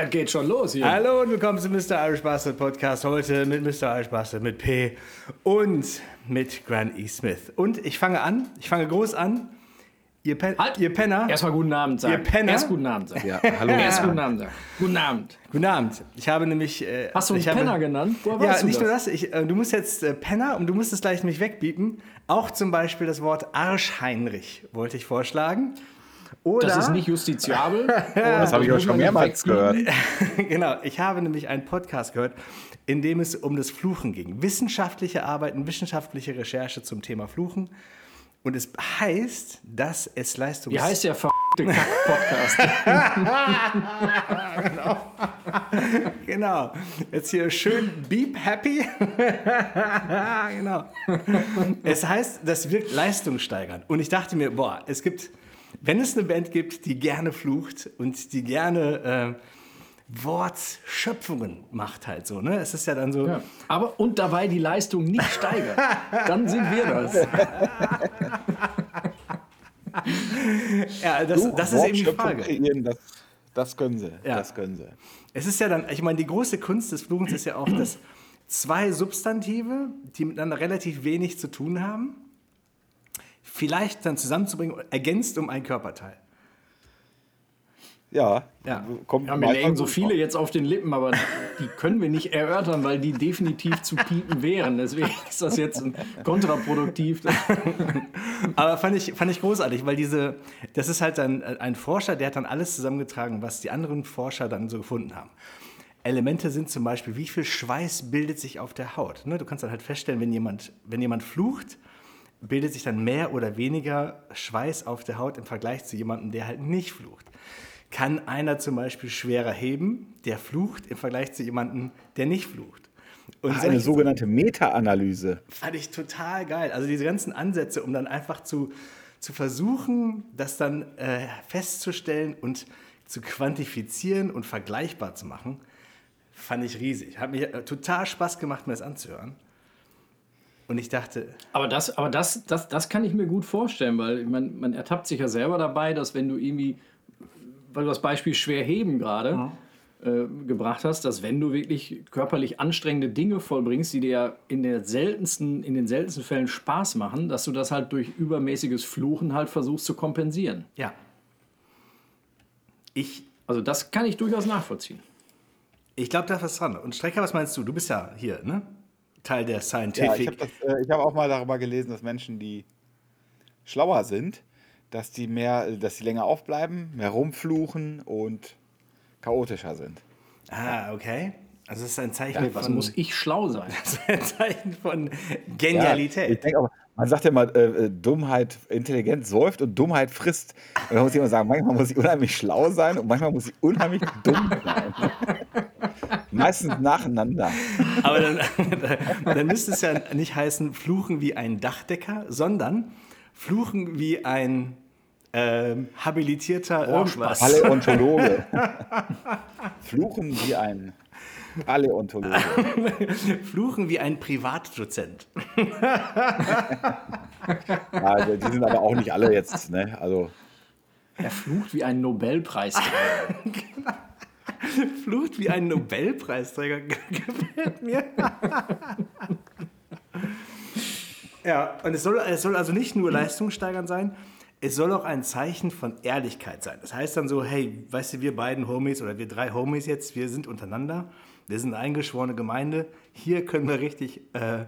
Es geht schon los hier. Hallo und willkommen zum Mr. Irish Bastard Podcast. Heute mit Mr. Irish Bastard, mit P und mit Grant E. Smith. Und ich fange an, ich fange groß an. Ihr, Pen Halt. ihr Penner. Erstmal guten Abend sagen. Ihr Penner. Erst guten Abend sagen. Ja, hallo. Erst guten Abend sagen. Guten Abend. Guten Abend. Ich habe nämlich. Äh, Hast du einen ich habe, Penner genannt? Woher Ja, nicht das? nur das. Ich, äh, du musst jetzt äh, Penner und du musst es gleich nämlich wegbiepen. Auch zum Beispiel das Wort Arschheinrich wollte ich vorschlagen. Oder, Das ist nicht justiziabel. Das habe ich auch schon mehrmals gehört. genau, ich habe nämlich einen Podcast gehört, in dem es um das Fluchen ging. Wissenschaftliche Arbeiten, wissenschaftliche Recherche zum Thema Fluchen. Und es heißt, dass es Leistungs... Wie heißt der verrückte Kack-Podcast? Genau. Jetzt hier schön Beep Happy. genau. Es heißt, das wirkt leistungssteigernd. Und ich dachte mir, boah, es gibt, wenn es eine Band gibt, die gerne flucht und die gerne äh, Wortschöpfungen macht halt so, ne? Es ist ja dann so, ja. Aber und dabei die Leistung nicht steigert. Dann sind wir das. ja, das, das ist eben die Frage. Kreieren, das, das können sie. Ja. Das können sie. Es ist ja dann, ich meine, die große Kunst des Fluchens ist ja auch, dass zwei Substantive, die miteinander relativ wenig zu tun haben, vielleicht dann zusammenzubringen, ergänzt um ein Körperteil. Ja, Ja. kommt Ja, mir legen so viele jetzt auf den Lippen, aber die können wir nicht erörtern, weil die definitiv zu piepen wären. Deswegen ist das jetzt kontraproduktiv. Aber fand ich, fand ich großartig, weil diese, das ist halt dann ein Forscher, der hat dann alles zusammengetragen, was die anderen Forscher dann so gefunden haben. Elemente sind zum Beispiel, wie viel Schweiß bildet sich auf der Haut. Ne? Du kannst dann halt feststellen, wenn jemand, wenn jemand flucht, bildet sich dann mehr oder weniger Schweiß auf der Haut im Vergleich zu jemandem, der halt nicht flucht. Kann einer zum Beispiel schwerer heben, der flucht, im Vergleich zu jemandem, der nicht flucht. Und Ach, solche eine sogenannte Meta-Analyse. fand ich total geil. Also diese ganzen Ansätze, um dann einfach zu, zu versuchen, das dann äh, festzustellen und zu quantifizieren und vergleichbar zu machen, fand ich riesig. Hat mir äh, total Spaß gemacht, mir das anzuhören. Und ich dachte, Aber das, aber das, das, das kann ich mir gut vorstellen, weil man, man ertappt sich ja selber dabei, dass wenn du irgendwie, weil du das Beispiel schwer heben gerade äh, gebracht hast, dass wenn du wirklich körperlich anstrengende Dinge vollbringst, die dir ja in, der seltensten, in den seltensten Fällen Spaß machen, dass du das halt durch übermäßiges Fluchen halt versuchst zu kompensieren. ja, ich, Also das kann ich durchaus nachvollziehen. ich glaube, da ist was dran. Und Strecker, was meinst du? Du bist ja hier, ne? Teil der Ja, Scientific. ich habe äh, hab auch mal darüber gelesen, dass Menschen, die schlauer sind, dass die mehr, dass die länger aufbleiben, mehr rumfluchen und chaotischer sind. ah, okay. Also das ist ein Zeichen Was von, muss ich schlau sein? das ist ein Zeichen von Ja, Genialität. ich denke aber, man sagt ja immer, äh, äh, Dummheit, Intelligenz säuft und Dummheit frisst. Und da muss ich immer sagen, manchmal muss ich unheimlich schlau sein und manchmal muss ich unheimlich dumm sein. Meistens nacheinander. Aber dann, dann müsste es ja nicht heißen, fluchen wie ein Dachdecker, sondern fluchen wie ein ähm, habilitierter irgendwas. Paläontologe. Fluchen wie ein Paläontologe. Fluchen wie ein Privatdozent. Also, die sind aber auch nicht alle jetzt, ne? Also, Er flucht wie ein Nobelpreis. Flucht wie ein Nobelpreisträger. Gefällt mir. ja, und es soll, es soll also nicht nur leistungssteigernd sein, es soll auch ein Zeichen von Ehrlichkeit sein. Das heißt dann so, hey, weißt du, wir beiden Homies oder wir drei Homies jetzt, wir sind untereinander, wir sind eine eingeschworene Gemeinde, hier können wir richtig äh,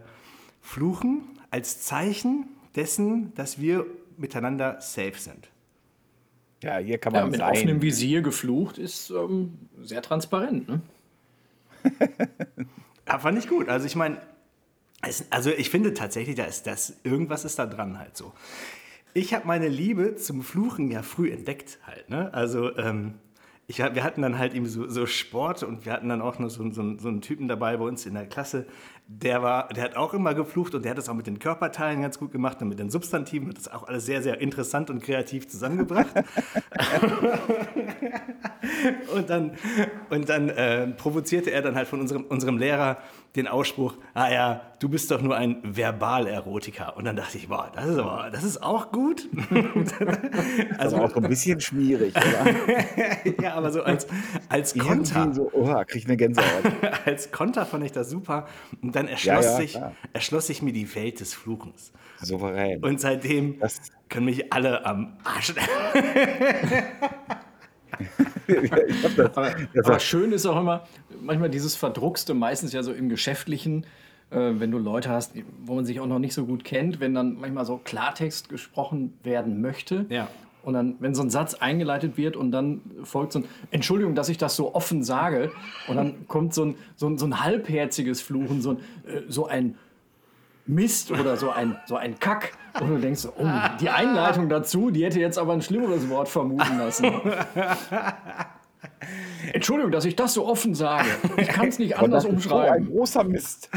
fluchen als Zeichen dessen, dass wir miteinander safe sind. Ja, hier kann Ja, man mit sein. offenem Visier geflucht ist ähm, sehr transparent. Ne? Ja, fand ich gut. Also ich meine, also ich finde tatsächlich, da ist das, irgendwas ist da dran halt so. Ich habe meine Liebe zum Fluchen ja früh entdeckt halt. Ne? Also ähm, ich, wir hatten dann halt eben so, so Sport und wir hatten dann auch noch so, so, so einen Typen dabei bei uns in der Klasse, der war, der hat auch immer geflucht und der hat das auch mit den Körperteilen ganz gut gemacht und mit den Substantiven hat das auch alles sehr, sehr interessant und kreativ zusammengebracht. Und dann, und dann äh, provozierte er dann halt von unserem, unserem Lehrer, den Ausspruch, ah ja, du bist doch nur ein Verbalerotiker. Und dann dachte ich, boah, das ist aber, das ist auch gut. also auch so ein bisschen schwierig, oder? ja, aber so als, als Konter. So, oh, krieg ich eine Gänsehaut. als Konter fand ich das super. Und dann erschloss, ja, ja, sich, erschloss sich mir die Welt des Fluchens. Souverän. Und seitdem das können mich alle am Arsch. Das, aber, aber schön ist auch immer, manchmal dieses Verdruckste, meistens ja so im Geschäftlichen, äh, wenn du Leute hast, wo man sich auch noch nicht so gut kennt, wenn dann manchmal so Klartext gesprochen werden möchte. Ja. Und dann, wenn so ein Satz eingeleitet wird und dann folgt so ein, Entschuldigung, dass ich das so offen sage, und dann kommt so ein, so ein, so ein halbherziges Fluchen, so ein, äh, so ein Mist oder so ein, so ein Kack. Und du denkst, oh, die Einleitung dazu, die hätte jetzt aber ein schlimmeres Wort vermuten lassen. Entschuldigung, dass ich das so offen sage. Ich kann es nicht anders umschreiben. ein großer Mist.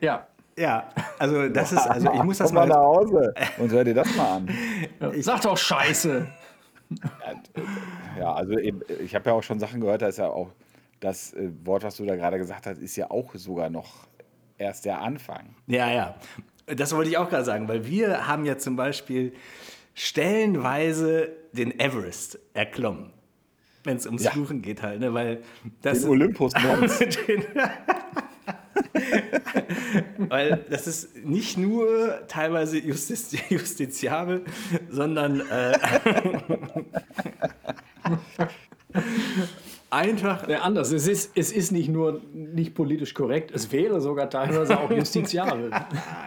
Ja. Ja, also das ist, also ich muss das Komm mal nach Hause und hör dir das mal an. Ja, sag doch Scheiße. Ja, also eben, ich habe ja auch schon Sachen gehört, da ist ja auch das äh, Wort, was du da gerade gesagt hast, ist ja auch sogar noch erst der Anfang. Ja, ja. Das wollte ich auch gerade sagen, weil wir haben ja zum Beispiel stellenweise den Everest erklommen. Wenn es ums ja. Fluchen geht halt, ne? Weil das den Olympus Weil das ist nicht nur teilweise justiz justiziabel, sondern äh, einfach. Ja, anders. Es ist, es ist nicht nur nicht politisch korrekt, es wäre sogar teilweise auch justiziabel.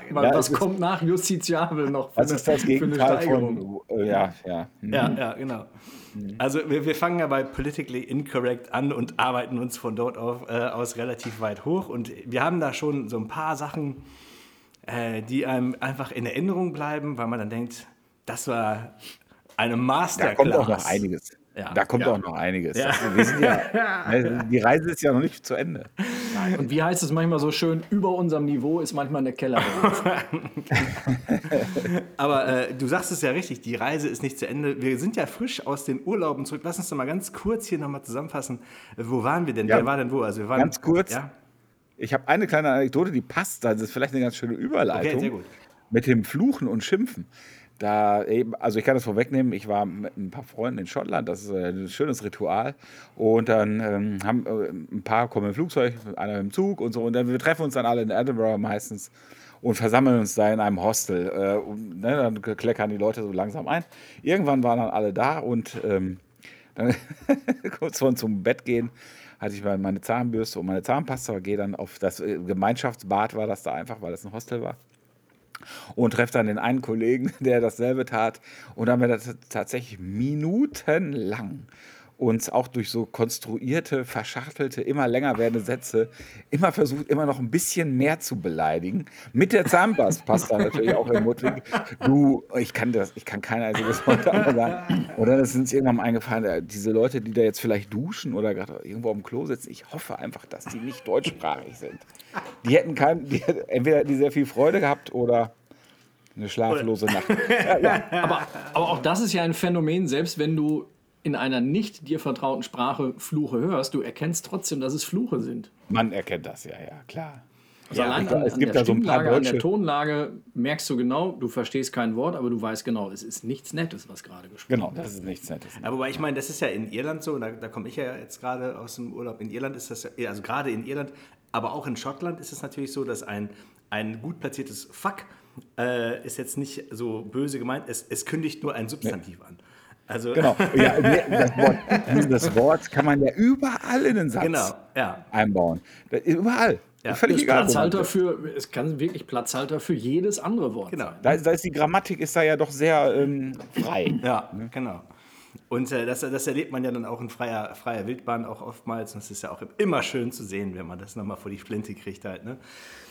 Weil ja, was kommt nach justiziabel noch? Für das eine, ist das Gegenteil von. Äh, ja, ja. Mhm. Ja, ja, genau. Mhm. Also wir, wir, fangen ja bei Politically Incorrect an und arbeiten uns von dort auf, äh, aus relativ weit hoch. Und wir haben da schon so ein paar Sachen, äh, die einem einfach in Erinnerung bleiben, weil man dann denkt, das war eine Masterclass. Da kommt auch noch einiges. Ja. Da kommt ja. auch noch einiges. Ja. Das, ja, ne, die Reise ist ja noch nicht zu Ende. Und wie heißt es manchmal so schön, über unserem Niveau ist manchmal eine Kellerwand. Aber äh, du sagst es ja richtig, die Reise ist nicht zu Ende. Wir sind ja frisch aus den Urlauben zurück. Lass uns doch mal ganz kurz hier nochmal zusammenfassen. Wo waren wir denn? Wer war denn wo? Also wir waren, ganz kurz. Ich habe eine kleine Anekdote, die passt. Das ist vielleicht eine ganz schöne Überleitung. Okay, sehr gut. Mit dem Fluchen und Schimpfen. Da eben, also ich kann das vorwegnehmen, ich war mit ein paar Freunden in Schottland, das ist äh, ein schönes Ritual. Und dann ähm, haben äh, ein paar kommen im Flugzeug, einer im Zug und so. Und dann wir treffen uns dann alle in Edinburgh meistens und versammeln uns da in einem Hostel. Äh, und, ne, dann kleckern die Leute so langsam ein. Irgendwann waren dann alle da und ähm, dann kurz vor zum Bett gehen hatte ich meine Zahnbürste und meine Zahnpasta, gehe dann auf das äh, Gemeinschaftsbad, war das da einfach, weil das ein Hostel war und treffe dann den einen Kollegen, der dasselbe tat. Und dann haben wir das tatsächlich minutenlang uns auch durch so konstruierte, verschachtelte, immer länger werdende Sätze immer versucht, immer noch ein bisschen mehr zu beleidigen. Mit der Zahnpasta natürlich auch im Mund. Du, ich kann das, ich kann kein einziges Wort sagen. Und dann ist uns irgendwann mal eingefallen, äh, diese Leute, die da jetzt vielleicht duschen oder gerade irgendwo am Klo sitzen, ich hoffe einfach, dass die nicht deutschsprachig sind. Die hätten kein, die, entweder die sehr viel Freude gehabt oder eine schlaflose Nacht. Ja, ja. Aber, aber auch das ist ja ein Phänomen, selbst wenn du in einer nicht dir vertrauten Sprache Fluche hörst, du erkennst trotzdem, dass es Fluche sind. Man erkennt das, ja, ja, klar. Also ja, allein an, es gibt an der so ein paar an der Tonlage merkst du genau, du verstehst kein Wort, aber du weißt genau, es ist nichts Nettes, was gerade gesprochen wird. Genau, das ist nichts Nettes. Aber wobei ich meine, das ist ja in Irland so, da, da komme ich ja jetzt gerade aus dem Urlaub. In Irland ist das ja, also gerade in Irland, aber auch in Schottland ist es natürlich so, dass ein, ein gut platziertes Fuck äh, ist jetzt nicht so böse gemeint, es, es kündigt nur ein Substantiv nee. an. Also genau, ja, das, Wort, das Wort kann man ja überall in den Satz genau, ja. einbauen. Überall. Ja. Völlig egal. Platzhalter für, es kann wirklich Platzhalter für jedes andere Wort genau. sein. Da, da ist die Grammatik ist da ja doch sehr ähm, frei. Ja, ne? genau. Und äh, das, das, erlebt man ja dann auch in freier, freier Wildbahn auch oftmals. Und es ist ja auch immer schön zu sehen, wenn man das nochmal vor die Flinte kriegt halt. Ne?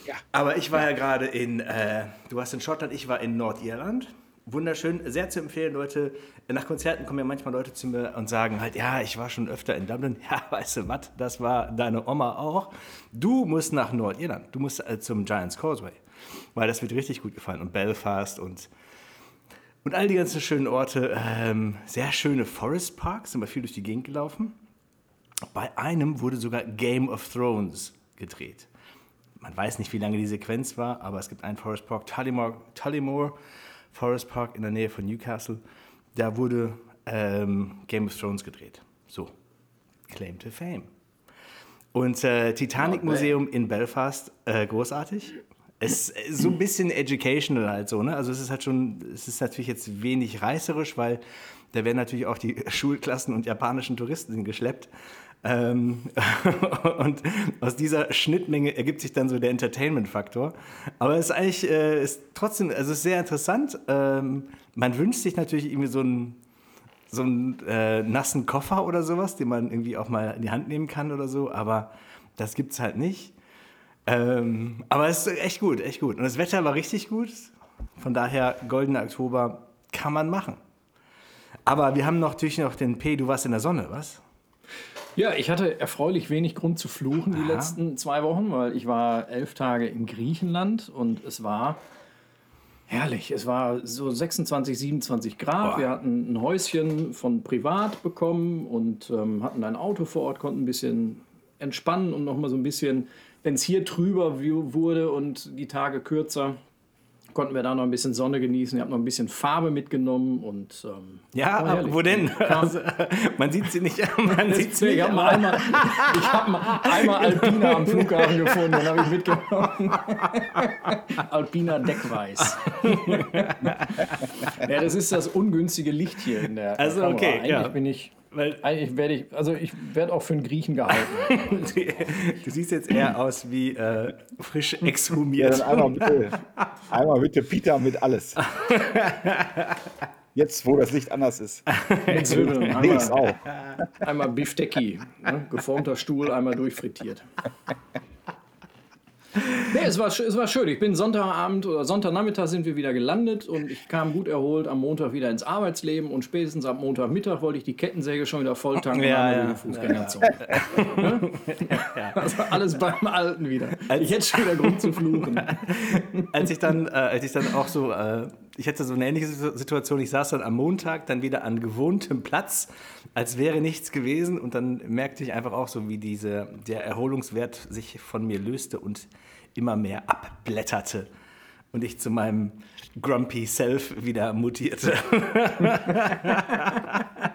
Ja. Aber ich war ja, ja gerade in, äh, du warst in Schottland, ich war in Nordirland. Wunderschön, sehr zu empfehlen, Leute. Nach Konzerten kommen ja manchmal Leute zu mir und sagen halt, ja, ich war schon öfter in Dublin. Ja, weißt du was, das war deine Oma auch. Du musst nach Nordirland, du musst äh, zum Giants Causeway, weil das wird richtig gut gefallen. Und Belfast und und all die ganzen schönen Orte, ähm, sehr schöne Forest Parks, sind wir viel durch die Gegend gelaufen. Bei einem wurde sogar Game of Thrones gedreht. man weiß nicht, wie lange die Sequenz war, aber es gibt einen Forest Park, Tullymore, Tullymore Forest Park in der Nähe von Newcastle. Da wurde ähm, Game of Thrones gedreht. So, Claim to Fame. Und äh, Titanic Museum in Belfast, äh, großartig. Es ist so ein bisschen educational halt so, ne? Also es ist halt schon, es ist natürlich jetzt wenig reißerisch, weil da werden natürlich auch die Schulklassen und japanischen Touristen geschleppt. Ähm, und aus dieser Schnittmenge ergibt sich dann so der Entertainment-Faktor. Aber es ist eigentlich äh, ist trotzdem, also ist sehr interessant. Ähm, man wünscht sich natürlich irgendwie so einen, so einen äh, nassen Koffer oder sowas, den man irgendwie auch mal in die Hand nehmen kann oder so, aber das gibt es halt nicht. Ähm, aber es ist echt gut, echt gut. Und das Wetter war richtig gut. Von daher, goldener Oktober kann man machen. Aber wir haben natürlich noch den P, du warst in der Sonne, was? Ja, ich hatte erfreulich wenig Grund zu fluchen die Aha. letzten zwei Wochen, weil ich war elf Tage in Griechenland und es war herrlich. Es war so 26, 27 Grad. Boah. Wir hatten ein Häuschen von privat bekommen und ähm, hatten ein Auto vor Ort, konnten ein bisschen entspannen und noch mal so ein bisschen, wenn es hier trüber wu- wurde und die Tage kürzer, konnten wir da noch ein bisschen Sonne genießen. Ich habe noch ein bisschen Farbe mitgenommen und ähm, Ja, war herrlich. wo denn? Also, man sieht sie nicht. Man sieht sie ich nicht. habe einmal, ich hab mal einmal Alpina am Flughafen gefunden, den habe ich mitgenommen. Alpina Deckweiß. ja, das ist das ungünstige Licht hier in der Also, Kamera. okay, Eigentlich ja. bin ich, Weil eigentlich werde ich, also ich werde auch für einen Griechen gehalten. du siehst jetzt eher aus wie äh, frisch Ja, exhumiert. dann einmal bitte, einmal bitte Peter mit alles. Jetzt, wo das Licht anders ist. Mit Einmal, auch. einmal Biftecki, ne? geformter Stuhl, einmal durchfrittiert. Nee, es war, es war schön. Ich bin Sonntagabend oder Sonntagnachmittag sind wir wieder gelandet und ich kam gut erholt am Montag wieder ins Arbeitsleben und spätestens am Montagmittag wollte ich die Kettensäge schon wieder voll tanken Ja, ja. Fußgängerzone. Ne? Also alles beim Alten wieder. Ich hätte schon wieder Grund zu fluchen. als ich dann, äh, als ich dann auch so, äh, ich hatte so eine ähnliche Situ- Situation, ich saß dann am Montag dann wieder an gewohntem Platz, als wäre nichts gewesen. Und dann merkte ich einfach auch so, wie diese, der Erholungswert sich von mir löste und immer mehr abblätterte. Und ich zu meinem Grumpy Self wieder mutierte.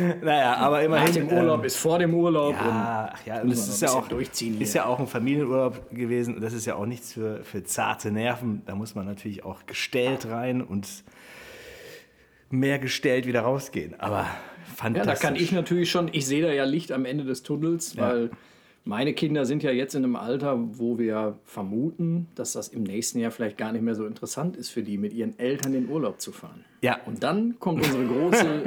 naja, aber Nach immerhin. dem Urlaub ist vor dem Urlaub. Ja, ach ja, und das ist ja, auch, durchziehen ist hier. ja auch ein Familienurlaub gewesen das ist ja auch nichts für, für zarte Nerven. Da muss man natürlich auch gestellt rein und mehr gestellt wieder rausgehen. Aber Ja, fantastisch. da kann ich natürlich schon, ich sehe da ja Licht am Ende des Tunnels, weil meine Kinder sind ja jetzt in einem Alter, wo wir vermuten, dass das im nächsten Jahr vielleicht gar nicht mehr so interessant ist für die, mit ihren Eltern in Urlaub zu fahren. Ja. Und dann kommt unsere große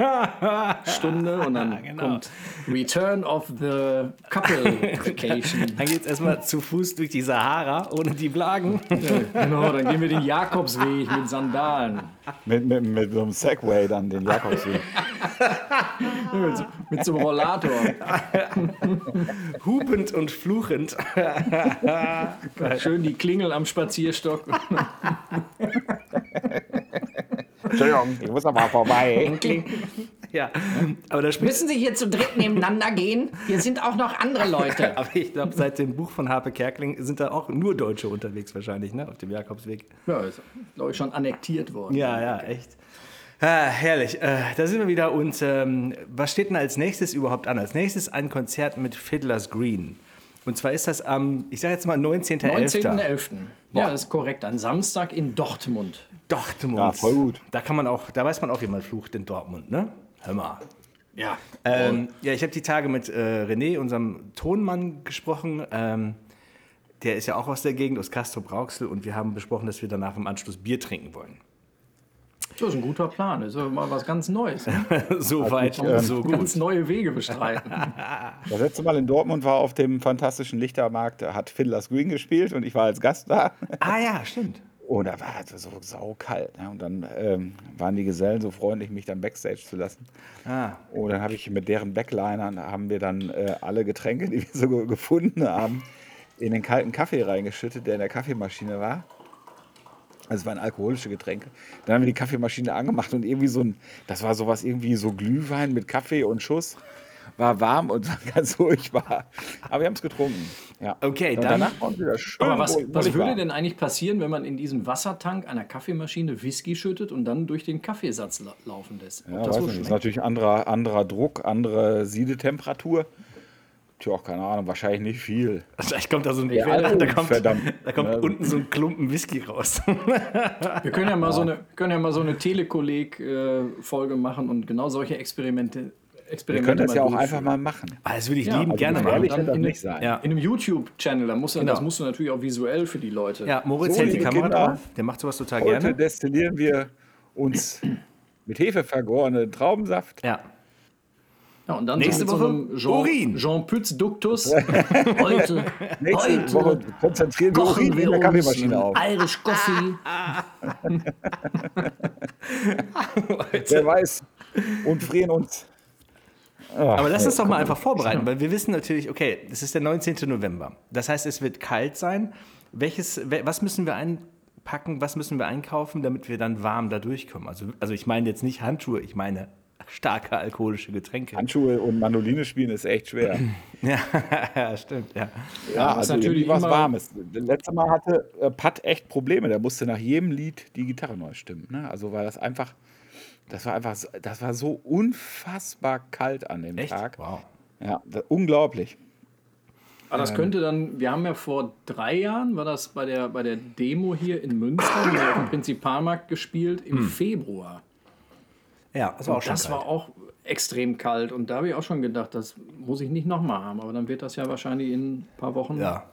Stunde und dann Genau. kommt Return of the Couple Vacation. Dann geht es erstmal zu Fuß durch die Sahara ohne die Blagen. genau, dann gehen wir den Jakobsweg mit Sandalen. Mit, mit, mit so einem Segway dann den Jakobsweg. Mit, so- mit so einem Rollator. Hupend und fluchend. Schön die Klingel am Spazierstock. Entschuldigung, ich muss mal vorbei. Ja, aber da Müssen Sie hier zu dritt nebeneinander gehen? Hier sind auch noch andere Leute. aber ich glaube, seit dem Buch von Harpe Kerkeling sind da auch nur Deutsche unterwegs wahrscheinlich, ne? Auf dem Jakobsweg. Ja, ist, glaube ich, schon annektiert worden. Ja, ja, echt. Ah, herrlich. Äh, da sind wir wieder. Und ähm, was steht denn als nächstes überhaupt an? Als nächstes ein Konzert mit Fiddler's Green. Und zwar ist das am, ich sage jetzt mal 19.11. 19.11. Ja, das ist korrekt. Ein Samstag in Dortmund. Dortmund. Ja, voll gut. Da kann man auch, da weiß man auch, wie man flucht in Dortmund, ne? Hör mal. Ja. Ähm, ja, ich habe die Tage mit äh, René, unserem Tonmann, gesprochen. Ähm, der ist ja auch aus der Gegend, aus Castro Brauxel. Und wir haben besprochen, dass wir danach im Anschluss Bier trinken wollen. Das ist ein guter Plan. Das ist ja mal was ganz Neues. Ne? so weit, ähm, so gut. Ganz neue Wege bestreiten. Das letzte Mal in Dortmund war auf dem fantastischen Lichtermarkt, da hat Fiddler's Green gespielt und ich war als Gast da. Ah ja, stimmt. Und da war es so saukalt. Ne? Und dann ähm, waren die Gesellen so freundlich, mich dann Backstage zu lassen. Ah. Und dann habe ich mit deren Backlinern, haben wir dann äh, alle Getränke, die wir so ge- gefunden haben, in den kalten Kaffee reingeschüttet, der in der Kaffeemaschine war. Also es waren alkoholische Getränke. Dann haben wir die Kaffeemaschine angemacht und irgendwie so ein, das war sowas irgendwie so Glühwein mit Kaffee und Schuss. war warm und war ganz furchtbar. Aber wir haben es getrunken. Ja. Okay, und dann- danach war es wieder schön. Aber was, was würde denn eigentlich passieren, wenn man in diesen Wassertank einer Kaffeemaschine Whisky schüttet und dann durch den Kaffeesatz la laufen lässt? Ob Ja, das wohl nicht, ist natürlich anderer, anderer Druck, andere Siedetemperatur. Tja, keine Ahnung, wahrscheinlich nicht viel. Vielleicht kommt da so ein, Ja, da kommt, verdammt. da kommt Ja. unten so ein Klumpen Whisky raus. Wir können ja mal so eine, können ja mal so eine Telekolleg-Folge machen und genau solche Experimente. Wir Experimente können das mal ja auch durchführen. einfach mal machen. Ah, das würde ich Ja, lieben also gerne machen. ehrlich Dann das in- nicht sein. Ja. In einem YouTube-Channel, da musst du, Genau. das musst du natürlich auch visuell für die Leute. Ja, Moritz So, hält die Kamera Kinder, drauf. Der macht sowas total Heute gerne. destillieren wir uns mit Hefe vergorenen Traubensaft. Ja. Ja, und dann Nächste so Woche so Jean, Urin. Jean Pütz-Duktus. heute, Nächste heute Woche konzentrieren wir Urin in der Kaffeemaschine auf. Irish Coffee. Wer weiß. Und frieren uns. Aber lass uns doch mal einfach vorbereiten, weil wir wissen natürlich, okay, es ist der 19. November. Das heißt, es wird kalt sein. Welches, we- was müssen wir einpacken, was müssen wir einkaufen, damit wir dann warm da durchkommen? Also, also ich meine jetzt nicht Handschuhe, ich meine starke alkoholische Getränke. Handschuhe und Mandoline spielen ist echt schwer. Ja, ja stimmt, ja. Ja, was also natürlich was Warmes. Letztes Mal hatte äh, Pat echt Probleme. Der musste nach jedem Lied die Gitarre neu stimmen. Ne? Also war das einfach, das war einfach, so, das war so unfassbar kalt an dem Echt? Tag. Wow. Ja, das, unglaublich. Aber das könnte dann, wir haben ja vor drei Jahren, war das bei der, bei der Demo hier in Münster, haben wir auf dem Prinzipalmarkt gespielt, im Hm. Februar. Ja, das war auch schon Das kalt. war auch extrem kalt und da habe ich auch schon gedacht, das muss ich nicht nochmal haben. Aber dann wird das ja wahrscheinlich in ein paar Wochen. Ja,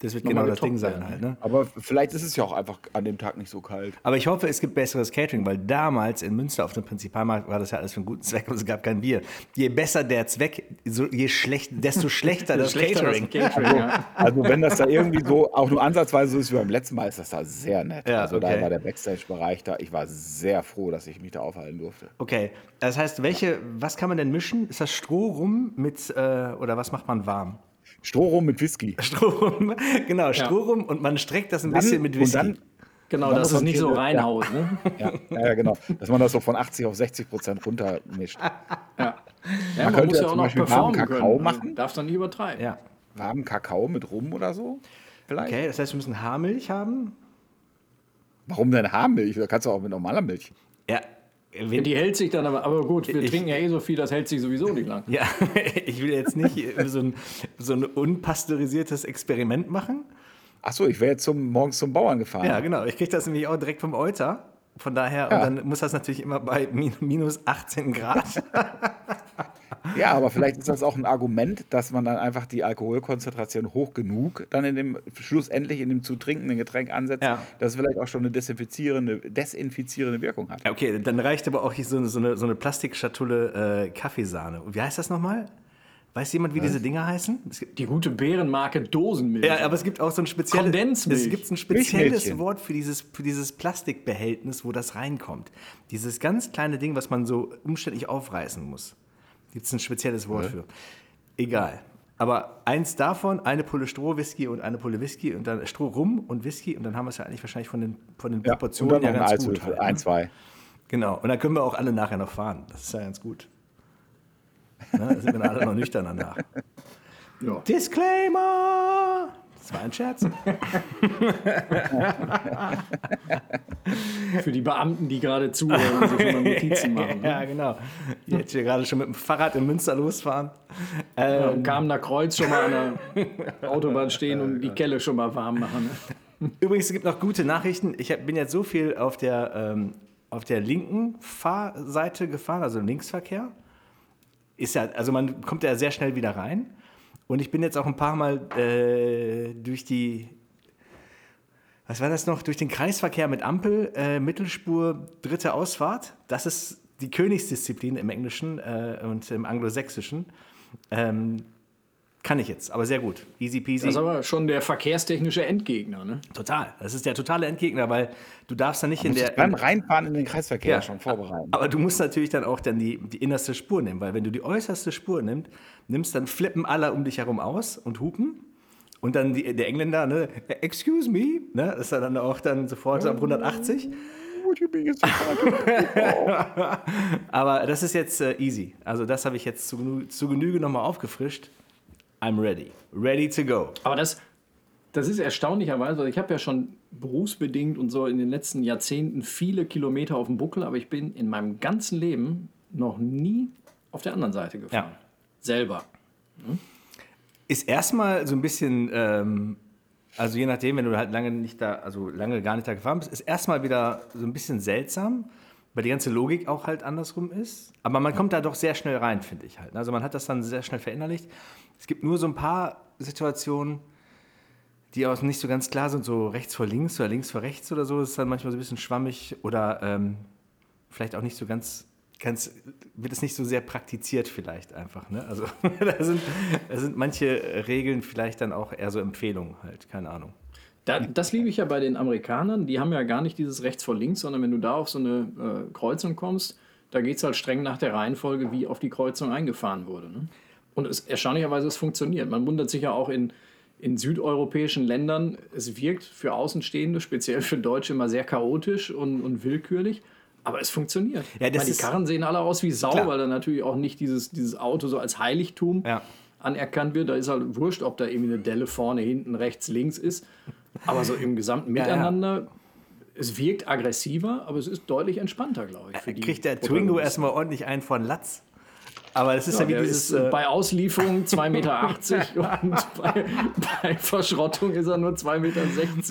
das wird genau das Ding sein halt, ne? Aber vielleicht ist es ja auch einfach an dem Tag nicht so kalt. Aber ich hoffe, es gibt besseres Catering, weil damals in Münster auf dem Prinzipalmarkt war das ja alles für einen guten Zweck und es gab kein Bier. Je besser der Zweck, so, je schlecht, desto schlechter das Schlechter Catering. das Catering ja. Also wenn das da irgendwie so auch nur ansatzweise so ist wie beim letzten Mal, ist das da sehr nett. Ja, also okay. da war der Backstage-Bereich da. Ich war sehr froh, dass ich mich da aufhalten durfte. Okay, das heißt, welche, was kann man denn mischen? Ist das Stroh rum mit, äh, oder was macht man warm? Stroh rum mit Whisky. Stroh rum, genau, Stroh rum und man streckt das ein bisschen mit Whisky. Und dann, Genau, Dann dass muss es man nicht so reinhaut. Ne? ja, ja, ja, genau. Dass man das so von 80 auf 60 Prozent runtermischt. Ja. Ja, man, könnte muss ja ja auch zum noch Beispiel warmen Kakao können. machen. Darf dann nicht übertreiben. ja, Warmen Kakao mit Rum oder so? Vielleicht? okay, das heißt, wir müssen Haarmilch haben. Warum denn Haarmilch? Da kannst du auch mit normaler Milch. Ja, wenn, Die hält sich dann aber, aber gut, wir Ich- trinken ja eh so viel, das hält sich sowieso nicht lang. ja, ich will jetzt nicht so ein, so ein unpasteurisiertes Experiment machen. Achso, ich wäre jetzt zum, morgens zum Bauern gefahren. Ja, genau. Ich kriege das nämlich auch direkt vom Euter. Von daher, Ja. und dann muss das natürlich immer bei min- minus 18 Grad. Ja, aber vielleicht ist das auch ein Argument, dass man dann einfach die Alkoholkonzentration hoch genug dann in dem schlussendlich in dem zu trinkenden Getränk ansetzt, Ja. dass es vielleicht auch schon eine desinfizierende, desinfizierende Wirkung hat. Ja, okay, dann reicht aber auch hier so eine, so eine, so eine Plastikschatulle äh, Kaffeesahne. Und wie heißt das nochmal? Weiß jemand, wie diese Dinger heißen? Es gibt, Die gute Bärenmarke Dosenmilch. ja, aber es gibt auch so ein spezielles, Kondensmilch. es gibt ein spezielles. Wort für dieses, für dieses Plastikbehältnis, wo das reinkommt. Dieses ganz kleine Ding, was man so umständlich aufreißen muss. Gibt es ein spezielles Wort für. Egal. Aber eins davon, eine Pulle Strohwhisky und eine Pulle Whisky und dann Stroh rum und Whisky und dann haben wir es ja eigentlich wahrscheinlich von den, von den Ja, und Proportionen dann ja noch ein ganz gut. Eiswürfel, halt, ne? ein, zwei. Genau, und dann können wir auch alle nachher noch fahren. Das ist ja ganz gut. Ne, da sind wir alle noch nüchtern danach. Ja. Disclaimer! Das war ein Scherz. Für die Beamten, die gerade zuhören und sich mal Notizen machen. ja, Ne? genau. Die jetzt hier gerade schon mit dem Fahrrad in Münster losfahren. Ja, und Kamener Kreuz schon mal an der Autobahn stehen und die Kelle schon mal warm machen. Ne? Übrigens, es gibt noch gute Nachrichten. Ich hab, bin jetzt so viel auf der, ähm, auf der linken Fahrseite gefahren, also im Linksverkehr. Ist ja, also man kommt ja sehr schnell wieder rein. Und ich bin jetzt auch ein paar Mal äh, durch die, was war das noch, durch den Kreisverkehr mit Ampel, äh, Mittelspur, dritte Ausfahrt. Das ist die Königsdisziplin im Englischen äh, und im Anglosächsischen. Ähm, kann ich jetzt, aber sehr gut. Easy peasy. Das ist aber schon der verkehrstechnische Endgegner. Ne? Total. Das ist der totale Endgegner, weil du darfst dann nicht in Muss der. beim Reinfahren in den Kreisverkehr Ja. schon vorbereiten. aber du musst natürlich dann auch dann die, die innerste Spur nehmen, weil wenn du die äußerste Spur nimmst, nimmst, dann flippen alle um dich herum aus und hupen. Und dann die, der Engländer, ne, excuse me, ne, ist er dann auch dann sofort ab 180. gut, ich bin jetzt so krank. Aber das ist jetzt äh, easy. Also das habe ich jetzt zu, zu Genüge nochmal aufgefrischt. I'm ready. Ready to go. Aber das, das ist erstaunlicherweise, ich habe ja schon berufsbedingt und so in den letzten Jahrzehnten viele Kilometer auf dem Buckel, aber ich bin in meinem ganzen Leben noch nie auf der anderen Seite gefahren. Ja. Selber. Ist erstmal so ein bisschen, ähm, also je nachdem, wenn du halt lange nicht da, also lange gar nicht da gefahren bist, ist erstmal wieder so ein bisschen seltsam, weil die ganze Logik auch halt andersrum ist. Aber man kommt da doch sehr schnell rein, finde ich halt. Also man hat das dann sehr schnell verinnerlicht. Es gibt nur so ein paar Situationen, die auch nicht so ganz klar sind, so rechts vor links oder links vor rechts oder so, das ist dann manchmal so ein bisschen schwammig oder ähm, vielleicht auch nicht so ganz, ganz, wird es nicht so sehr praktiziert vielleicht einfach. Ne? Also da sind, da sind manche Regeln vielleicht dann auch eher so Empfehlungen halt, keine Ahnung. Da, das liebe ich ja bei den Amerikanern. Die haben ja gar nicht dieses rechts vor links, sondern wenn du da auf so eine äh, Kreuzung kommst, da geht es halt streng nach der Reihenfolge, wie auf die Kreuzung eingefahren wurde. Ne? Und es, erstaunlicherweise, es funktioniert. Man wundert sich ja auch in, in südeuropäischen Ländern, es wirkt für Außenstehende, speziell für Deutsche, immer sehr chaotisch und, und willkürlich. Aber es funktioniert. Ja, meine, die Karren sehen alle aus wie Sau, Klar. weil da natürlich auch nicht dieses, dieses Auto so als Heiligtum Ja. anerkannt wird. Da ist halt wurscht, ob da irgendwie eine Delle vorne, hinten, rechts, links ist. Aber so im gesamten Ja, ja. Miteinander, es wirkt aggressiver, aber es ist deutlich entspannter, glaube ich. Die Kriegt der Twingo erstmal ordentlich einen von Latz. Aber es ist ja, Ja, wie dieses. ist, äh, Äh, bei Auslieferung 2,80 Meter und bei, bei Verschrottung ist er nur 2,60 Meter.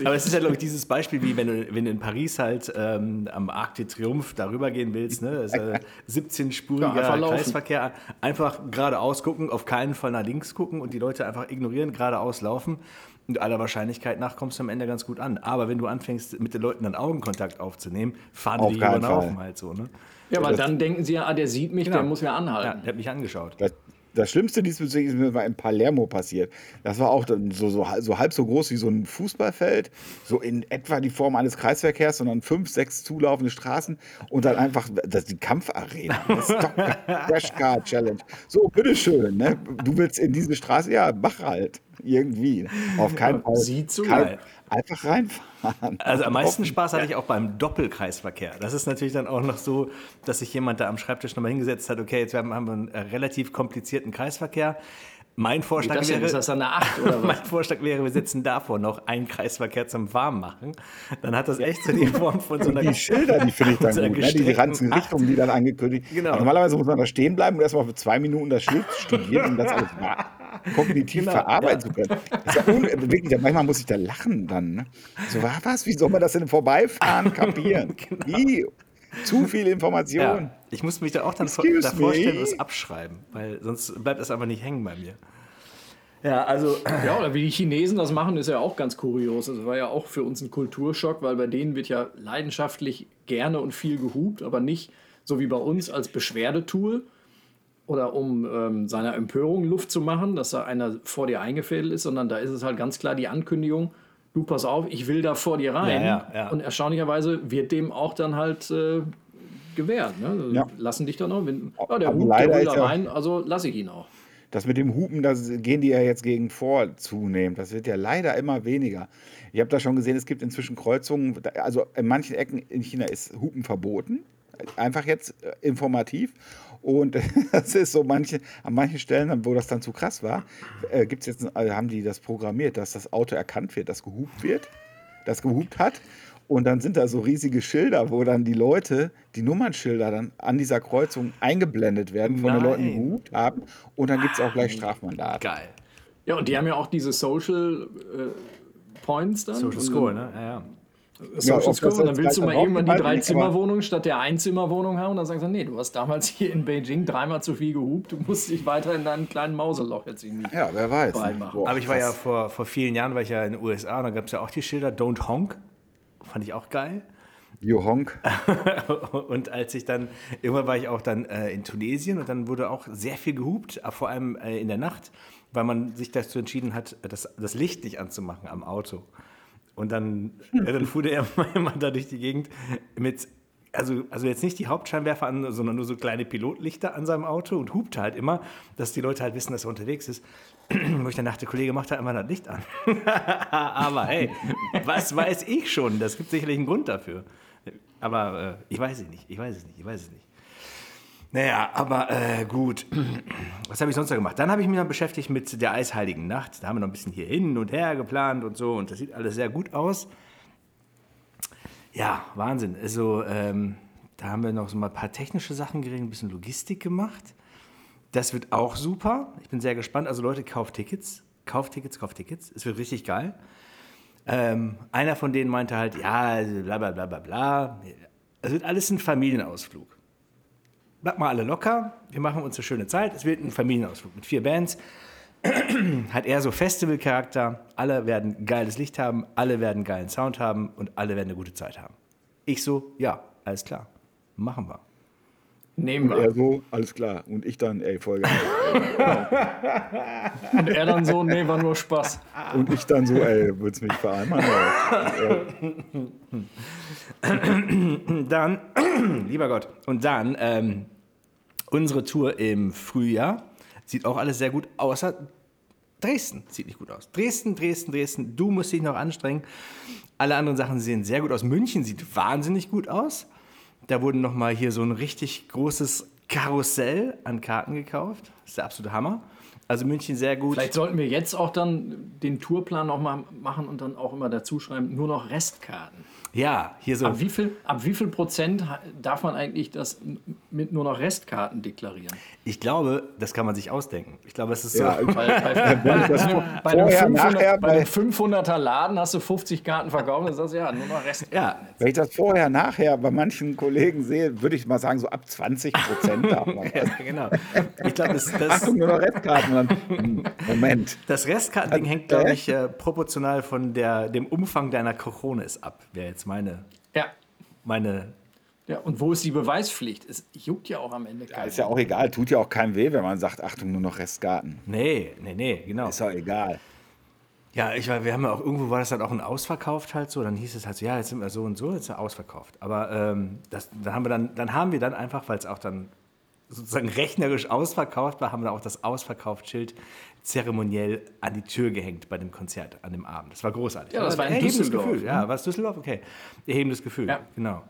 aber es ist ja, glaube ich, dieses Beispiel, wie wenn du, wenn du in Paris halt ähm, am Arc de Triomphe darüber gehen willst, ne? Das ist, äh, 17-spuriger Ja, einfach. Kreisverkehr. Einfach geradeaus gucken, auf keinen Fall nach links gucken und die Leute einfach ignorieren, geradeaus laufen. Und aller Wahrscheinlichkeit nach kommst du am Ende ganz gut an. Aber wenn du anfängst, mit den Leuten dann Augenkontakt aufzunehmen, fahren Auf die keinen über den Haufen Fall. halt so. Ne? ja, aber dann denken sie ja, ah, der sieht mich, Genau. der muss ja Ja, anhalten. der hat mich angeschaut. Das, das Schlimmste diesbezüglich ist mir mal in Palermo passiert. Das war auch dann so, so, so halb so groß wie so ein Fußballfeld, so in etwa die Form eines Kreisverkehrs, sondern fünf, sechs zulaufende Straßen und dann einfach das ist die Kampfarena. Das ist doch eine Crash Car Challenge. So, bitteschön, ne? Du willst in diese Straße, ja, mach halt. Irgendwie. Auf keinen Fall. sieht so kein, geil. Einfach reinfahren. Also am meisten Spaß hatte ich auch beim Doppelkreisverkehr. Das ist natürlich dann auch noch so, dass sich jemand da am Schreibtisch nochmal hingesetzt hat, okay, jetzt haben wir einen äh, relativ komplizierten Kreisverkehr. Mein Vorschlag das wäre, Ist das dann eine 8 oder was? mein Vorschlag wäre, wir setzen davor noch einen Kreisverkehr zum Warm machen. Dann hat das echt so die Form von so einer Die Schilder, die finde ich dann so gut. Ne? Die ganzen. Richtungen, die dann angekündigt Genau. Normalerweise muss man da stehen bleiben und erstmal für zwei Minuten das Schild studieren, um das alles mal kognitiv Genau, verarbeiten zu können. Das ist ja un wirklich, manchmal muss ich da lachen dann. Ne? So, wa- was? Wie soll man das denn Vorbeifahren kapieren? Wie? Zu viel Information. Ja, ich muss mich da auch dann vor, Excuse davor stellen und es abschreiben, weil sonst bleibt das einfach nicht hängen bei mir. Ja, also Ja, oder wie die Chinesen das machen, ist ja auch ganz kurios. Das war ja auch für uns ein Kulturschock, weil bei denen wird ja leidenschaftlich gerne und viel gehupt, aber nicht so wie bei uns als Beschwerdetool oder um ähm, seiner Empörung Luft zu machen, dass da einer vor dir eingefädelt ist, sondern da ist es halt ganz klar die Ankündigung, du pass auf, ich will da vor dir rein. Ja, ja, ja. Und erstaunlicherweise wird dem auch dann halt äh, gewährt. Ne? Also Ja. Lassen dich dann auch, wenn ja, der leider der will da rein, also lasse ich ihn auch. Das mit dem Hupen, da gehen die ja jetzt gegen vor zunehmend. Das wird ja leider immer weniger. Ich habe da schon gesehen, es gibt inzwischen Kreuzungen, also in manchen Ecken in China ist Hupen verboten. Einfach jetzt äh, informativ. Und das ist so manche, an manchen Stellen, wo das dann zu krass war, äh, gibt's jetzt, äh, haben die das programmiert, dass das Auto erkannt wird, das gehupt wird, das gehupt hat. Und dann sind da so riesige Schilder, wo dann die Leute, die Nummernschilder dann an dieser Kreuzung eingeblendet werden von den Leuten, die Nein. gehupt haben. Und dann gibt es auch gleich Strafmandat. geil. Ja, und die haben ja auch diese Social äh, Points dann. Social Score, ne? Ja, ja. Social das Score. Und dann willst du mal irgendwann die draufgehalten drei ist, Zimmerwohnung statt der Einzimmerwohnung haben und dann sagst du, nee, du hast damals hier in Beijing dreimal zu viel gehupt, du musst dich weiter in deinem kleinen Mauseloch jetzt irgendwie. Ja, wer weiß. Boah, Aber ich war ja vor, vor vielen Jahren war ich ja in den USA und da gab es ja auch die Schilder Don't Honk. Fand ich auch geil. Jo Honk. Und als ich dann, irgendwann war ich auch dann äh, in Tunesien und dann wurde auch sehr viel gehupt, äh, vor allem äh, in der Nacht, weil man sich dazu entschieden hat, das, das Licht nicht anzumachen am Auto. Und dann, ja, dann fuhr der immer da durch die Gegend mit, also, also jetzt nicht die Hauptscheinwerfer an, sondern nur so kleine Pilotlichter an seinem Auto und hupte halt immer, dass die Leute halt wissen, dass er unterwegs ist. Wo ich dann dachte, Kollege, mach da immer das Licht an. Aber hey, was weiß ich schon? Das gibt sicherlich einen Grund dafür. Aber äh, ich weiß es nicht, ich weiß es nicht, ich weiß es nicht. Naja, aber äh, gut. Was habe ich sonst noch gemacht? Dann habe ich mich noch beschäftigt mit der Eisheiligen Nacht. Da haben wir noch ein bisschen hier hin und her geplant und so. Und das sieht alles sehr gut aus. Ja, Wahnsinn. Also, ähm, da haben wir noch so mal ein paar technische Sachen geregelt, ein bisschen Logistik gemacht. Das wird auch super. Ich bin sehr gespannt. Also, Leute, kauft Tickets. Kauft Tickets, kauft Tickets. Es wird richtig geil. Ähm, einer von denen meinte halt, ja, also bla bla bla bla bla. Es wird alles ein Familienausflug. Bleibt mal alle locker, wir machen uns eine schöne Zeit. Es wird ein Familienausflug mit vier Bands. Hat eher so Festival-Charakter. Alle werden geiles Licht haben, alle werden geilen Sound haben und alle werden eine gute Zeit haben. Ich so, ja, alles klar. Machen wir. Nehmen Er wir. so, alles klar. Und ich dann, ey, voll geil. Und er dann so, nee, war nur Spaß. Und ich dann so, ey, willst mich vereinbaren? Dann, lieber Gott, und dann ähm, unsere Tour im Frühjahr sieht auch alles sehr gut, außer Dresden sieht nicht gut aus. Dresden, Dresden, Dresden, du musst dich noch anstrengen. Alle anderen Sachen sehen sehr gut aus. München sieht wahnsinnig gut aus. Da wurden noch mal hier so ein richtig großes Karussell an Karten gekauft. Das ist der absolute Hammer. Also München sehr gut. Vielleicht sollten wir jetzt auch dann den Tourplan noch mal machen und dann auch immer dazu schreiben, nur noch Restkarten. ja, hier so. Ab wie viel, ab wie viel Prozent darf man eigentlich das mit nur noch Restkarten deklarieren? Ich glaube, das kann man sich ausdenken. Ich glaube, es ist so. Ja, Weil bei, das bei, vorher, einem 500, nachher, bei einem bei, 500er Laden hast du 50 Karten verkauft und sagst, ja, nur noch Restkarten. Ja, wenn ich das vorher, nachher bei manchen Kollegen sehe, würde ich mal sagen, so ab 20 Prozent darf man das. genau. Ich glaube, das, das, Achtung, nur noch Restkarten. Hm, Moment. das Restkartending hängt, glaube ich, äh, proportional von der, dem Umfang deiner Cojones ab. Wäre jetzt meine, Ja. meine. ja. Und wo ist die Beweispflicht? Es juckt ja auch am Ende Ja, keinen. ist ja auch egal, tut ja auch keinem weh, wenn man sagt, Achtung, nur noch Restkarten. Nee, nee, nee, genau. Ist doch egal. Ja, ich war, wir haben ja auch irgendwo war das dann auch ein ausverkauft halt so. Dann hieß es halt so, ja, jetzt sind wir so und so, jetzt ist er ausverkauft. Aber ähm, das, dann haben wir dann, dann haben wir dann einfach, weil es auch dann sozusagen rechnerisch ausverkauft war, haben wir auch das Ausverkaufsschild zeremoniell an die Tür gehängt bei dem Konzert an dem Abend. Das war großartig. Ja, das war in erhebendes Gefühl. Ja, war es Düsseldorf? Okay. Erhebendes Gefühl, Ja. genau.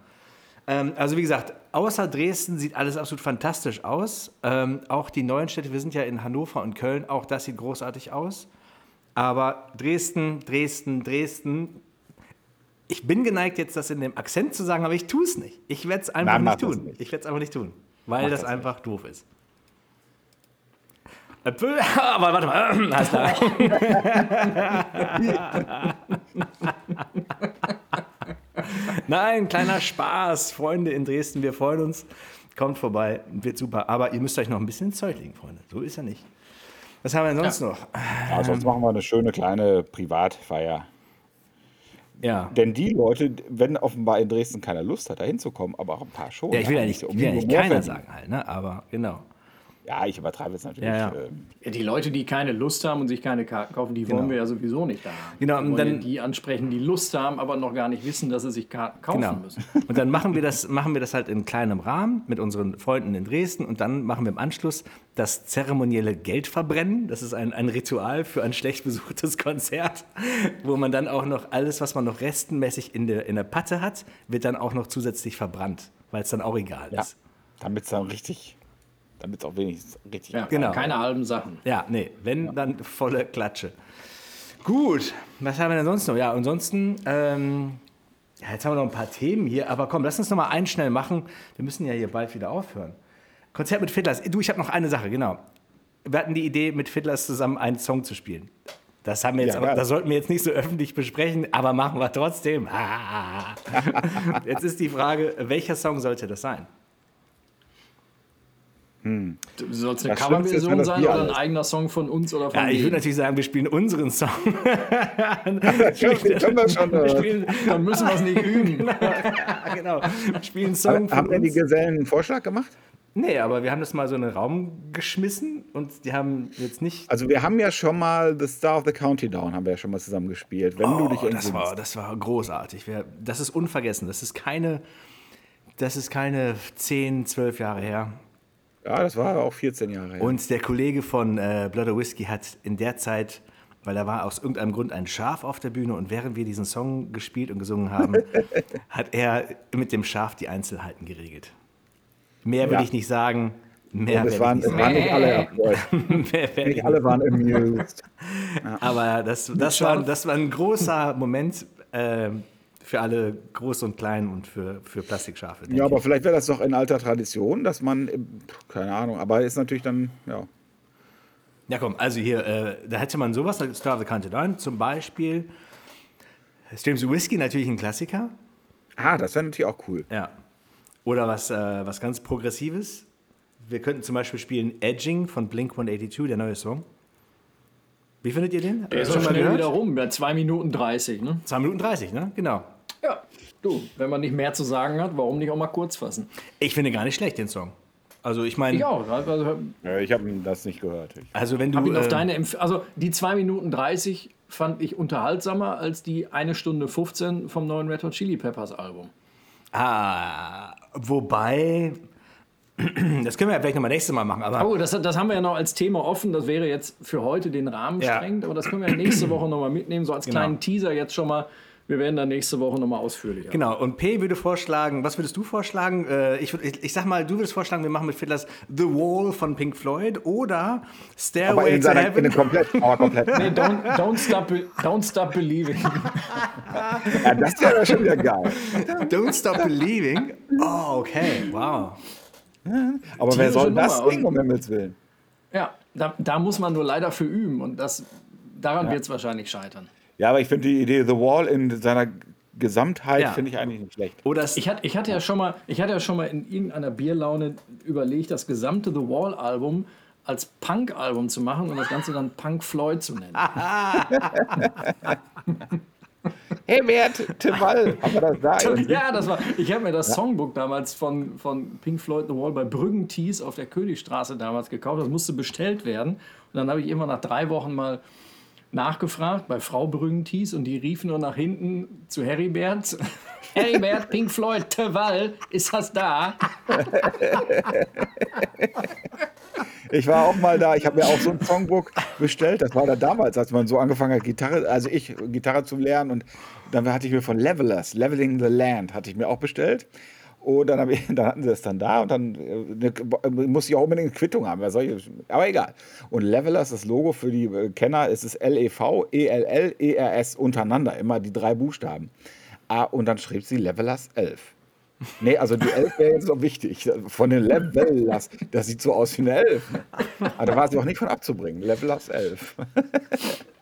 Ähm, also wie gesagt, außer Dresden sieht alles absolut fantastisch aus. Ähm, auch die neuen Städte, wir sind ja in Hannover und Köln, auch das sieht großartig aus. Aber Dresden, Dresden, Dresden. Ich bin geneigt, jetzt das in dem Akzent zu sagen, aber ich tue es nicht. Ich werde es einfach Nein, nicht tun. nicht. Ich werde es einfach nicht tun, weil Mach das, das einfach doof ist. Äpfel, aber warte mal, alles klar. Nein, kleiner Spaß, Freunde in Dresden, wir freuen uns. Kommt vorbei, wird super. Aber ihr müsst euch noch ein bisschen ins Zeug legen, Freunde. So ist er nicht. Was haben wir denn sonst noch? Ja, sonst machen wir eine schöne kleine Privatfeier. Ja. Denn die Leute, wenn offenbar in Dresden keiner Lust hat, da hinzukommen, aber auch ein paar schon. Ja, ich will ja nicht, ich will ja nicht keiner verdienen. sagen halt, ne? Aber genau. Ja, ich übertreibe jetzt natürlich. Ja, ja. ähm, Ja, die Leute, die keine Lust haben und sich keine Karten kaufen, die wollen Genau. wir ja sowieso nicht da haben. Genau, und dann- die ansprechen, die Lust haben, aber noch gar nicht wissen, dass sie sich Karten kaufen Genau. müssen. Und dann machen wir, das, machen wir das halt in kleinem Rahmen mit unseren Freunden in Dresden und dann machen wir im Anschluss das zeremonielle Geldverbrennen. Das ist ein, ein Ritual für ein schlecht besuchtes Konzert, wo man dann auch noch alles, was man noch restenmäßig in der, in der Patte hat, wird dann auch noch zusätzlich verbrannt, weil es dann auch egal ja, ist. damit es dann richtig, damit es auch wenigstens richtig. Ja, Genau. Keine halben Sachen. Ja, nee, wenn, dann volle Klatsche. Gut, was haben wir denn sonst noch? Ja, ansonsten, ähm, ja, jetzt haben wir noch ein paar Themen hier, aber komm, lass uns noch mal einen schnell machen. Wir müssen ja hier bald wieder aufhören. Konzert mit Fiddlers. Du, ich habe noch eine Sache, genau. Wir hatten die Idee, mit Fiddlers zusammen einen Song zu spielen. Das haben wir jetzt, Ja, aber, das sollten wir jetzt nicht so öffentlich besprechen, aber machen wir trotzdem. jetzt ist die Frage, welcher Song sollte das sein? Soll es eine Coverversion sein wir oder ein eigener Song von uns oder von Ja, ich würde natürlich sagen, wir spielen unseren Song. Können wir schon, Wir äh, spielen, Dann müssen wir es nicht üben. Ja, genau. Wir spielen einen Song haben denn die. Gesellen einen Vorschlag gemacht? Nee, aber wir haben das mal so in den Raum geschmissen und die haben jetzt nicht. Also wir haben ja schon mal The Star of the County Down, haben wir ja schon mal zusammen gespielt. Wenn du dich Oh, das war, das war großartig. Wir, das ist unvergessen. Das ist keine, das ist keine 10, 12 Jahre her. Ja, das war auch 14 Jahre her. Und der Kollege von äh, Blood or Whiskey hat in der Zeit weil da war aus irgendeinem Grund ein Schaf auf der Bühne und während wir diesen Song gespielt und gesungen haben, hat er mit dem Schaf die Einzelheiten geregelt. Mehr will Ja. ich nicht sagen. Mehr Und es waren, es nicht waren nicht alle erfreut. Nicht alle waren amused. Aber das, das, war, das war ein großer Moment äh, für alle Groß und Klein und für, für Plastikschafe. Ja, aber ich. vielleicht wäre das doch in alter Tradition, dass man, äh, keine Ahnung, aber ist natürlich dann, ja. ja, komm, also hier, äh, da hätte man sowas, Star of the Countdown, zum Beispiel Streams Whisky, natürlich ein Klassiker. Ah, das wäre natürlich auch cool. Ja. Oder was, äh, was ganz Progressives. Wir könnten zum Beispiel spielen Edging von Blink 182, der neue Song. Wie findet ihr den? Der ist Schon schnell gehört? wieder rum, bei 2 Minuten 30. Ne? 2 Minuten 30, ne? Genau. Du, wenn man nicht mehr zu sagen hat, warum nicht auch mal kurz fassen? Ich finde gar nicht schlecht, den Song. Also ich meine, Ich auch. Also, Ja, ich habe das nicht gehört. Ich, also wenn du... hab ihn auf äh, deine Empf also die 2 Minuten 30 fand ich unterhaltsamer als die 1 Stunde 15 vom neuen Red Hot Chili Peppers Album. Ah, wobei, das können wir ja vielleicht nochmal nächstes Mal machen, aber Oh, das, das haben wir ja noch als Thema offen. Das wäre jetzt für heute den Rahmen Ja. sprengt, aber das können wir ja nächste Woche nochmal mitnehmen, so als Genau. kleinen Teaser jetzt schon mal. Wir werden dann nächste Woche nochmal ausführlicher. genau. Und P würde vorschlagen, was würdest du vorschlagen? Äh, ich, ich, ich sag mal, du würdest vorschlagen, wir machen mit Fiddlers The Wall von Pink Floyd oder aber Stairway in to seiner, in Heaven. den komplett, aber komplett. Nee, don't, don't, stop, don't stop believing. Ja, das wäre schon wieder geil. Don't Stop Believing. Oh, okay, wow. Aber wer soll das singen, um Himmels Willen? Ja, da, da muss man nur leider für üben und das, daran wird es wahrscheinlich scheitern. Ja, aber ich finde die Idee The Wall in seiner Gesamtheit Ja. finde ich eigentlich nicht schlecht. Oder Ich, hatte, ich, hatte ja schon mal, ich hatte ja schon mal in irgendeiner Bierlaune überlegt, das gesamte The Wall-Album als Punk-Album zu machen und das Ganze dann Punk Floyd zu nennen. Hey, wer hat Tim Wall? Haben wir das da? Ja, das war. Ich habe mir das Songbook damals von, von Pink Floyd The Wall bei Brüggen Tees auf der Königstraße damals gekauft. Das musste bestellt werden. Und dann habe ich immer nach drei Wochen mal nachgefragt bei Frau Brüggen Tees und die rief nur nach hinten zu Heribert. Heribert, Pink Floyd, The Wall, ist das da? Ich war auch mal da, ich habe mir auch so ein Songbook bestellt. Das war da damals, als man so angefangen hat, Gitarre, also ich, Gitarre zu lernen. Und dann hatte ich mir von Levelers, Leveling the Land, hatte ich mir auch bestellt. Und dann, ich, dann hatten sie es dann da und dann äh, ne, musste ich auch unbedingt eine Quittung haben. Ich, aber egal. Und Levelers, das Logo für die äh, Kenner, ist es L-E-V, E-L-L, E-R-S untereinander, immer die drei Buchstaben. Ah, und dann schrieb sie Levelers 11. Nee, also die 11 wäre jetzt noch wichtig. Von den Levelers. Das sieht so aus wie eine 11. Aber da war sie auch nicht von abzubringen. Levelers 11.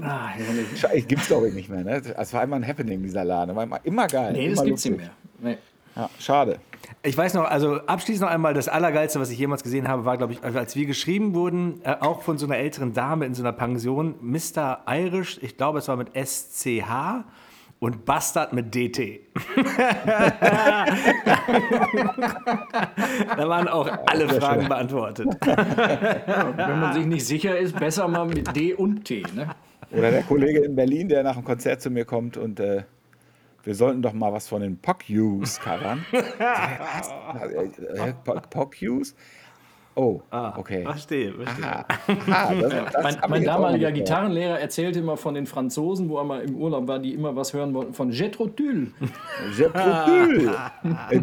Ah, herrlich. Gibt's glaube ich nicht mehr. Ne? Es war immer ein Happening, dieser Laden. War immer, immer geil. Nee, das immer gibt's nicht mehr. Nee. Ja, schade. Ich weiß noch, also abschließend noch einmal, das Allergeilste, was ich jemals gesehen habe, war, glaube ich, als wir geschrieben wurden, äh, auch von so einer älteren Dame in so einer Pension, Mr. Irish, ich glaube, es war mit SCH und Bastard mit DT. da waren auch alle Fragen beantwortet. Wenn man sich nicht sicher ist, besser mal mit D und T. Ne? Oder der Kollege in Berlin, der nach dem Konzert zu mir kommt und äh, wir sollten doch mal was von den Pock-Use covern. Äh, Oh, okay. Verstehe, verstehe. Ah, ah, das, das Mein, mein damaliger. Gitarrenlehrer erzählte immer von den Franzosen, wo er mal im Urlaub war, die immer was hören wollten von Jethro Tull. Je propule.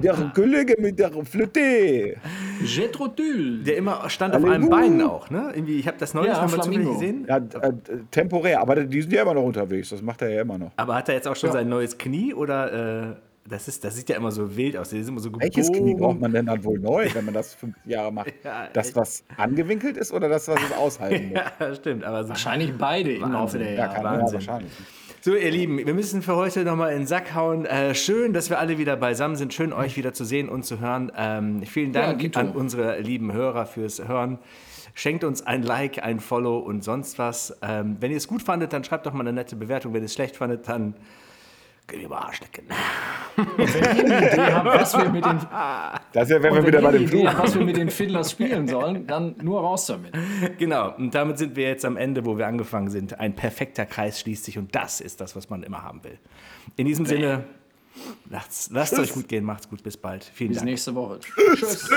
Der Kollege mit der Flöte. Jethro Tull. Der immer stand auf einem. Bein auch, ne? Irgendwie, ich habe das neulich Ja, noch mal zufällig gesehen. Ja, äh, temporär, aber die sind ja immer noch unterwegs. Das macht er ja immer noch. Aber hat er jetzt auch schon sein neues Knie oder äh, das, ist, das sieht ja immer so wild aus. Die sind immer so Welches Knie braucht man denn dann wohl neu, wenn man das fünf Jahre macht? Ja, das, was angewinkelt ist oder das, was es aushalten muss? Ja, stimmt. Aber so. Wahrscheinlich beide im Laufe der Ja, Jahre. ja Wahnsinn. wahrscheinlich. so, ihr Lieben, wir müssen für heute nochmal in den Sack hauen. Äh, schön, dass wir alle wieder beisammen sind. Schön, euch wieder zu sehen und zu hören. Ähm, vielen Ja, Dank Dito. an unsere lieben Hörer fürs Hören. Schenkt uns ein Like, ein Follow und sonst was. Ähm, wenn ihr es gut fandet, dann schreibt doch mal eine nette Bewertung. Wenn ihr es schlecht fandet, dann könnt ihr mal Arschlecken. Wenn ihr eine Idee habt, was wir mit den, Das ja, wenn wir wieder bei dem Idee habt, was wir mit den Fiddlers spielen sollen, dann nur raus damit. Genau, und damit sind wir jetzt am Ende, wo wir angefangen sind. Ein perfekter Kreis schließt sich und das ist das, was man immer haben will. In diesem Sinne, lasst es euch gut gehen, macht's gut, bis bald. Vielen Bis Dank. nächste Woche. Tschüss.